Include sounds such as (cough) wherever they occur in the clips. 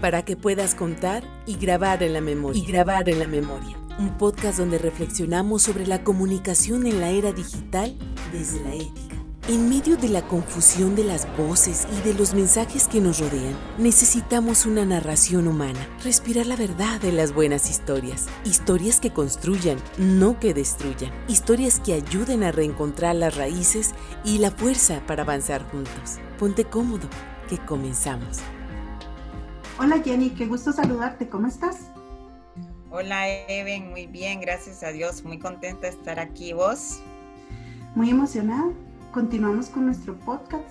para que puedas contar y grabar en la memoria. Y grabar en la memoria. Un podcast donde reflexionamos sobre la comunicación en la era digital desde la ética. En medio de la confusión de las voces y de los mensajes que nos rodean, necesitamos una narración humana, respirar la verdad de las buenas historias, historias que construyan, no que destruyan, historias que ayuden a reencontrar las raíces y la fuerza para avanzar juntos. Ponte cómodo, que comenzamos. Hola Jenny, qué gusto saludarte, ¿cómo estás? Hola Even, muy bien, gracias a Dios, muy contenta de estar aquí. ¿Vos? Muy emocionada. Continuamos con nuestro podcast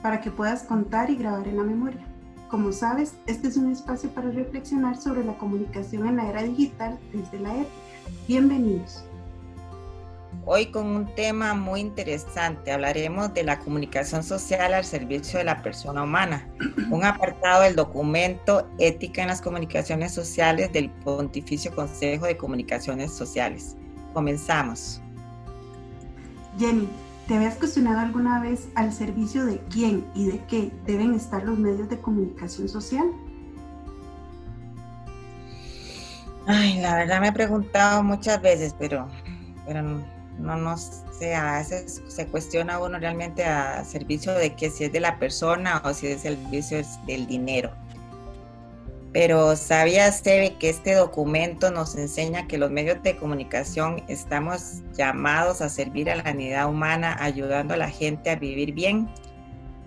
para que puedas contar y grabar en la memoria. Como sabes, este es un espacio para reflexionar sobre la comunicación en la era digital desde la época. Bienvenidos. Hoy con un tema muy interesante hablaremos de la comunicación social al servicio de la persona humana, (clears throat) un apartado del documento Ética en las Comunicaciones Sociales del Pontificio Consejo de Comunicaciones Sociales. Comenzamos. Jenny, ¿te habías cuestionado alguna vez al servicio de quién y de qué deben estar los medios de comunicación social? Ay, la verdad me he preguntado muchas veces, pero, pero no, no sé, a veces se cuestiona uno realmente a servicio de que si es de la persona o si es el servicio del dinero. Pero sabía que este documento nos enseña que los medios de comunicación estamos llamados a servir a la unidad humana, ayudando a la gente a vivir bien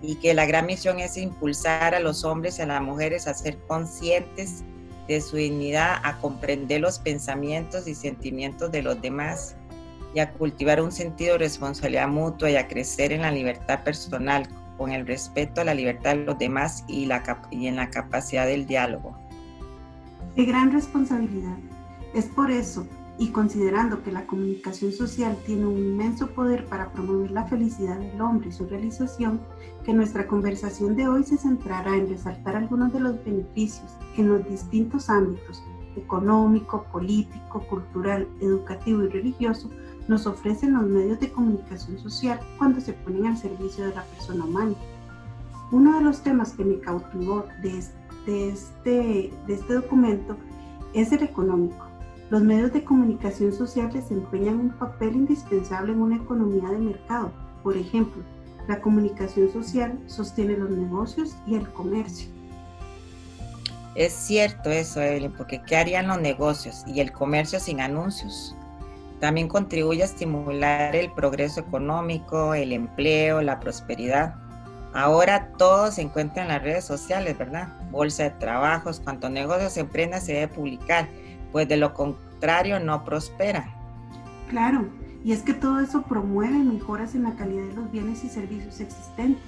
y que la gran misión es impulsar a los hombres y a las mujeres a ser conscientes de su dignidad, a comprender los pensamientos y sentimientos de los demás y a cultivar un sentido de responsabilidad mutua y a crecer en la libertad personal, con el respeto a la libertad de los demás y, la, y en la capacidad del diálogo. Qué gran responsabilidad. Es por eso, y considerando que la comunicación social tiene un inmenso poder para promover la felicidad del hombre y su realización, que nuestra conversación de hoy se centrará en resaltar algunos de los beneficios en los distintos ámbitos económico, político, cultural, educativo y religioso nos ofrecen los medios de comunicación social cuando se ponen al servicio de la persona humana. Uno de los temas que me cautivó de este, de este documento es el económico. Los medios de comunicación social desempeñan un papel indispensable en una economía de mercado. Por ejemplo, la comunicación social sostiene los negocios y el comercio. Es cierto eso, Evelyn, porque ¿qué harían los negocios y el comercio sin anuncios? También contribuye a estimular el progreso económico, el empleo, la prosperidad. Ahora todo se encuentra en las redes sociales, ¿verdad? Bolsa de trabajos, cuanto negocio se emprenda se debe publicar, pues de lo contrario no prospera. Claro, y es que todo eso promueve mejoras en la calidad de los bienes y servicios existentes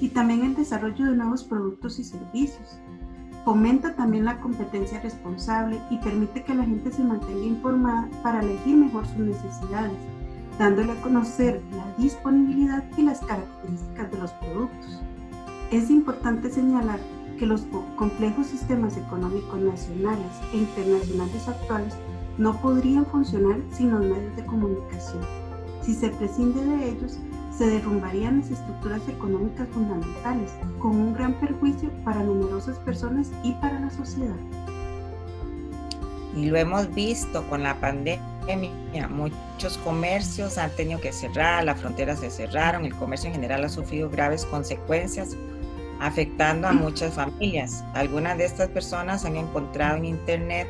y también el desarrollo de nuevos productos y servicios. Fomenta también la competencia responsable y permite que la gente se mantenga informada para elegir mejor sus necesidades, dándole a conocer la disponibilidad y las características de los productos. Es importante señalar que los complejos sistemas económicos nacionales e internacionales actuales no podrían funcionar sin los medios de comunicación. Si se prescinde de ellos, se derrumbarían las estructuras económicas fundamentales, con un gran perjuicio para numerosas personas y para la sociedad. Y lo hemos visto con la pandemia, muchos comercios han tenido que cerrar, las fronteras se cerraron, el comercio en general ha sufrido graves consecuencias, afectando a muchas familias. Algunas de estas personas han encontrado en Internet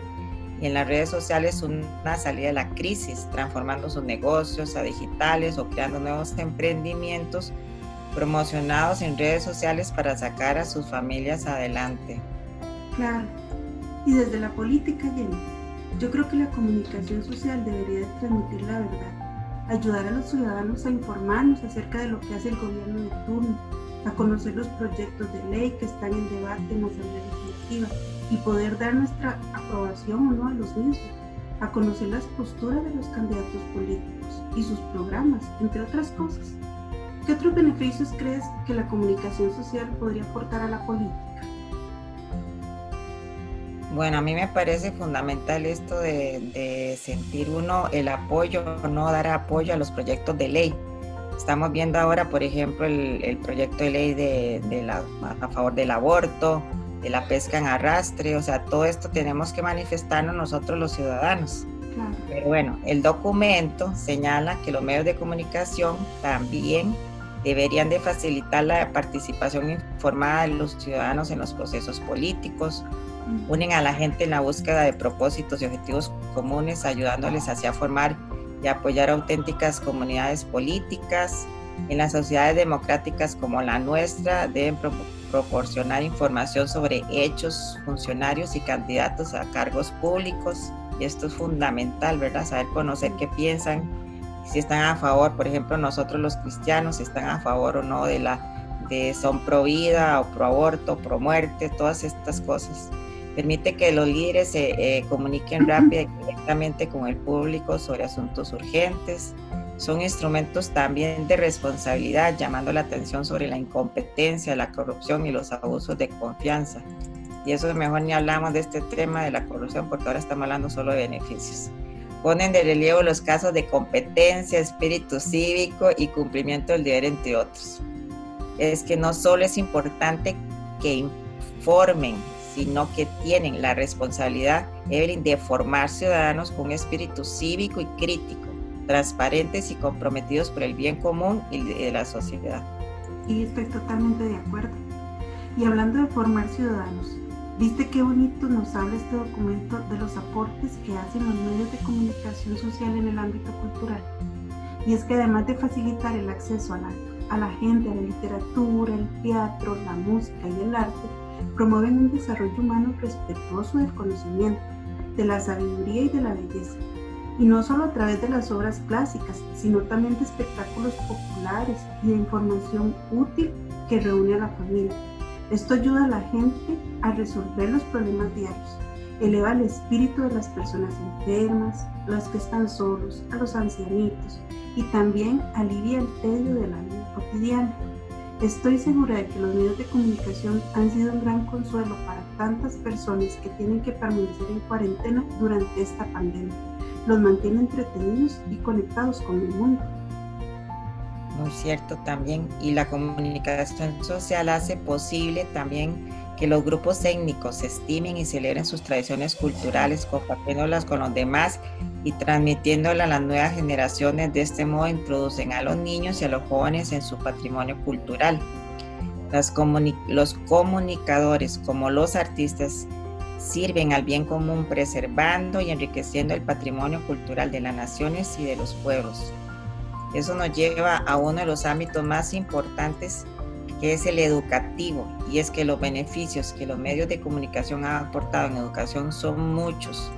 y en las redes sociales una salida de la crisis, transformando sus negocios a digitales o creando nuevos emprendimientos promocionados en redes sociales para sacar a sus familias adelante. Claro, y desde la política, Jenny, yo creo que la comunicación social debería transmitir la verdad, ayudar a los ciudadanos a informarnos acerca de lo que hace el gobierno de turno, a conocer los proyectos de ley que están en debate en la Asamblea Legislativa y poder dar nuestra aprobación o no a los mismos, a conocer las posturas de los candidatos políticos y sus programas, entre otras cosas. ¿Qué otros beneficios crees que la comunicación social podría aportar a la política? Bueno, a mí me parece fundamental esto de, sentir uno el apoyo, no dar apoyo a los proyectos de ley. Estamos viendo ahora, por ejemplo, el, proyecto de ley de, a favor del aborto, de la pesca en arrastre, o sea, todo esto tenemos que manifestarnos nosotros los ciudadanos. Pero bueno, el documento señala que los medios de comunicación también deberían de facilitar la participación informada de los ciudadanos en los procesos políticos, unen a la gente en la búsqueda de propósitos y objetivos comunes, ayudándoles hacia formar y apoyar auténticas comunidades políticas. En las sociedades democráticas como la nuestra deben proporcionar información sobre hechos, funcionarios y candidatos a cargos públicos. Y esto es fundamental, ¿verdad? Saber conocer qué piensan, si están a favor, por ejemplo, nosotros los cristianos, si están a favor o no de la de son pro vida o pro aborto, pro muerte, todas estas cosas. Permite que los líderes se eh, comuniquen rápido y directamente con el público sobre asuntos urgentes. Son instrumentos también de responsabilidad, llamando la atención sobre la incompetencia, la corrupción y los abusos de confianza. Y eso mejor ni hablamos de este tema de la corrupción porque ahora estamos hablando solo de beneficios ponen de relieve los casos de competencia, espíritu cívico y cumplimiento del deber, entre otros. Es que no solo es importante que informen, sino que tienen la responsabilidad, Evelyn, de formar ciudadanos con espíritu cívico y crítico, transparentes y comprometidos por el bien común y de la sociedad. Y estoy totalmente de acuerdo. Y hablando de formar ciudadanos, ¿Viste qué bonito nos habla este documento de los aportes que hacen los medios de comunicación social en el ámbito cultural? Y es que además de facilitar el acceso a la, a la gente a la literatura, el teatro, la música y el arte, promueven un desarrollo humano respetuoso del conocimiento, de la sabiduría y de la belleza. Y no solo a través de las obras clásicas, sino también de espectáculos populares y de información útil que reúne a la familia esto ayuda a la gente a resolver los problemas diarios, eleva el espíritu de las personas enfermas, los que están solos, a los ancianitos y también alivia el tedio de la vida cotidiana. Estoy segura de que los medios de comunicación han sido un gran consuelo para tantas personas que tienen que permanecer en cuarentena durante esta pandemia. Los mantiene entretenidos y conectados con el mundo muy cierto también. Y la comunicación social hace posible también que los grupos étnicos estimen y celebren sus tradiciones culturales, compartiéndolas con los demás y transmitiéndolas a las nuevas generaciones. De este modo introducen a los niños y a los jóvenes en su patrimonio cultural. los comunicadores, como los artistas, sirven al bien común preservando y enriqueciendo el patrimonio cultural de las naciones y de los pueblos. Eso nos lleva a uno de los ámbitos más importantes que es el educativo, y es que los beneficios que los medios de comunicación han aportado en educación son muchos.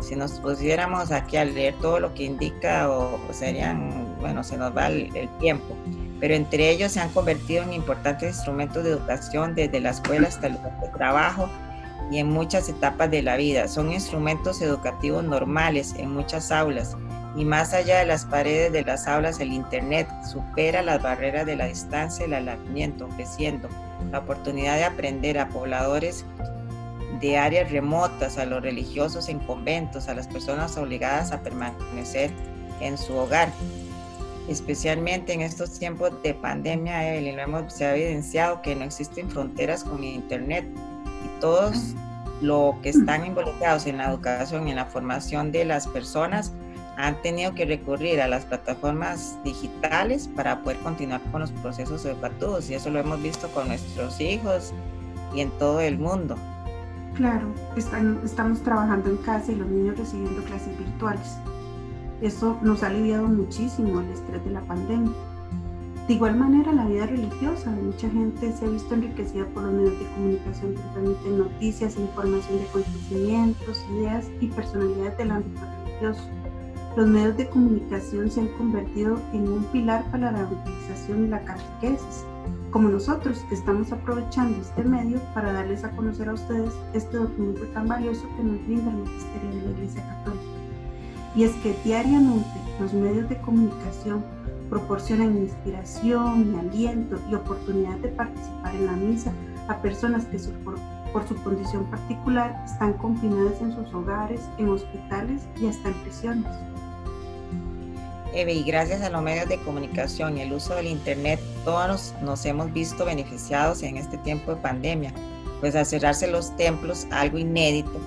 Si nos pusiéramos aquí a leer todo lo que indica, o, serían, bueno, se nos va el, el tiempo, pero entre ellos se han convertido en importantes instrumentos de educación desde la escuela hasta el lugar de trabajo y en muchas etapas de la vida. Son instrumentos educativos normales en muchas aulas y más allá de las paredes de las aulas, el Internet supera las barreras de la distancia y el alejamiento, ofreciendo la oportunidad de aprender a pobladores de áreas remotas, a los religiosos en conventos, a las personas obligadas a permanecer en su hogar. Especialmente en estos tiempos de pandemia, Evelyn, hemos, se ha evidenciado que no existen fronteras con Internet todos los que están involucrados en la educación y en la formación de las personas han tenido que recurrir a las plataformas digitales para poder continuar con los procesos educativos y eso lo hemos visto con nuestros hijos y en todo el mundo. Claro, estamos trabajando en casa y los niños recibiendo clases virtuales. Eso nos ha aliviado muchísimo el estrés de la pandemia. De igual manera, la vida religiosa de mucha gente se ha visto enriquecida por los medios de comunicación que permiten noticias, información de acontecimientos, ideas y personalidades del ámbito religioso los medios de comunicación se han convertido en un pilar para la utilización y la catequesis, como nosotros que estamos aprovechando este medio para darles a conocer a ustedes este documento tan valioso que nos brinda el Ministerio de la Iglesia Católica. Y es que diariamente los medios de comunicación proporcionan inspiración y aliento y oportunidad de participar en la misa a personas que por, su condición particular están confinadas en sus hogares, en hospitales y hasta en prisiones. Eve, y gracias a los medios de comunicación y el uso del Internet, todos nos, hemos visto beneficiados en este tiempo de pandemia. pues al cerrarse los templos, algo inédito,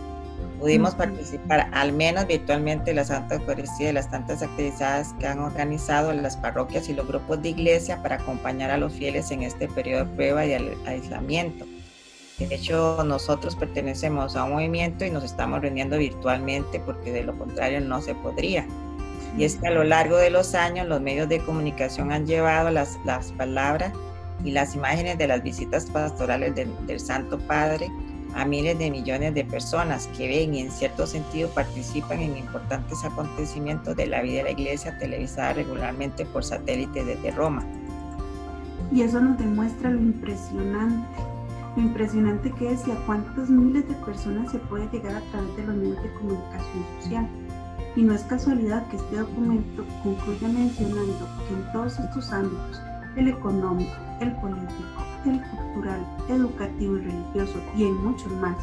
pudimos participar al menos virtualmente en la Santa Eucaristía de las tantas actividades que han organizado las parroquias y los grupos de iglesia para acompañar a los fieles en este periodo de prueba y de aislamiento. De hecho, nosotros pertenecemos a un movimiento y nos estamos reuniendo virtualmente porque de lo contrario no se podría. Y es que a lo largo de los años los medios de comunicación han llevado las, las palabras y las imágenes de las visitas pastorales del Santo Padre a miles de millones de personas que ven y en cierto sentido participan en importantes acontecimientos de la vida de la iglesia televisada regularmente por satélite desde Roma. Y eso nos demuestra lo impresionante, lo impresionante que es y a cuántas miles de personas se puede llegar a través de los medios de comunicación social. Y no es casualidad que este documento concluya mencionando que en todos estos ámbitos, el económico, el político, el cultural, educativo y religioso y en muchos más,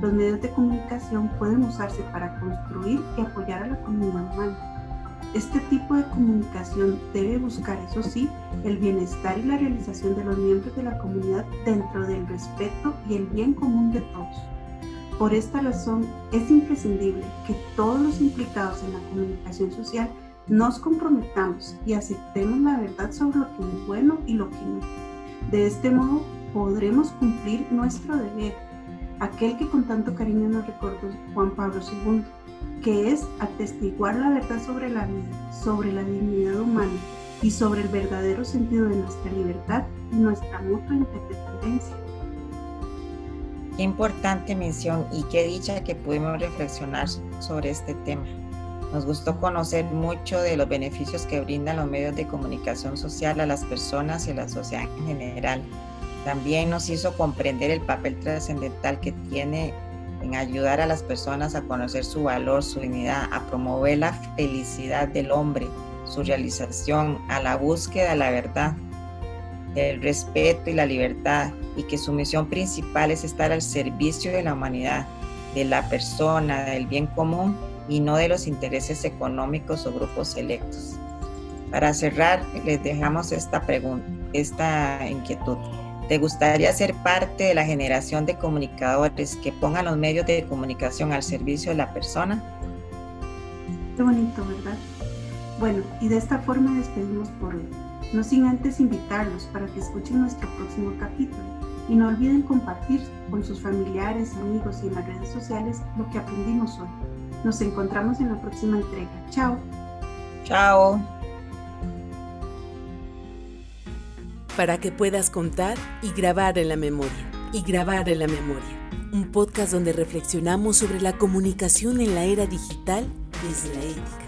los medios de comunicación pueden usarse para construir y apoyar a la comunidad humana. Este tipo de comunicación debe buscar, eso sí, el bienestar y la realización de los miembros de la comunidad dentro del respeto y el bien común de todos. Por esta razón, es imprescindible que todos los implicados en la comunicación social nos comprometamos y aceptemos la verdad sobre lo que es bueno y lo que no. De este modo podremos cumplir nuestro deber, aquel que con tanto cariño nos recordó Juan Pablo II, que es atestiguar la verdad sobre la vida, sobre la dignidad humana y sobre el verdadero sentido de nuestra libertad y nuestra mutua independencia. Qué importante mención y qué dicha que pudimos reflexionar sobre este tema. Nos gustó conocer mucho de los beneficios que brindan los medios de comunicación social a las personas y a la sociedad en general. También nos hizo comprender el papel trascendental que tiene en ayudar a las personas a conocer su valor, su dignidad, a promover la felicidad del hombre, su realización, a la búsqueda de la verdad, del respeto y la libertad, y que su misión principal es estar al servicio de la humanidad, de la persona, del bien común y no de los intereses económicos o grupos selectos. Para cerrar, les dejamos esta pregunta, esta inquietud. ¿Te gustaría ser parte de la generación de comunicadores que pongan los medios de comunicación al servicio de la persona? Qué bonito, ¿verdad? Bueno, y de esta forma despedimos por hoy. No sin antes invitarlos para que escuchen nuestro próximo capítulo y no olviden compartir con sus familiares, amigos y en las redes sociales lo que aprendimos hoy. Nos encontramos en la próxima entrega. Chao. Chao. Para que puedas contar y grabar en la memoria. Y grabar en la memoria. Un podcast donde reflexionamos sobre la comunicación en la era digital desde la ética.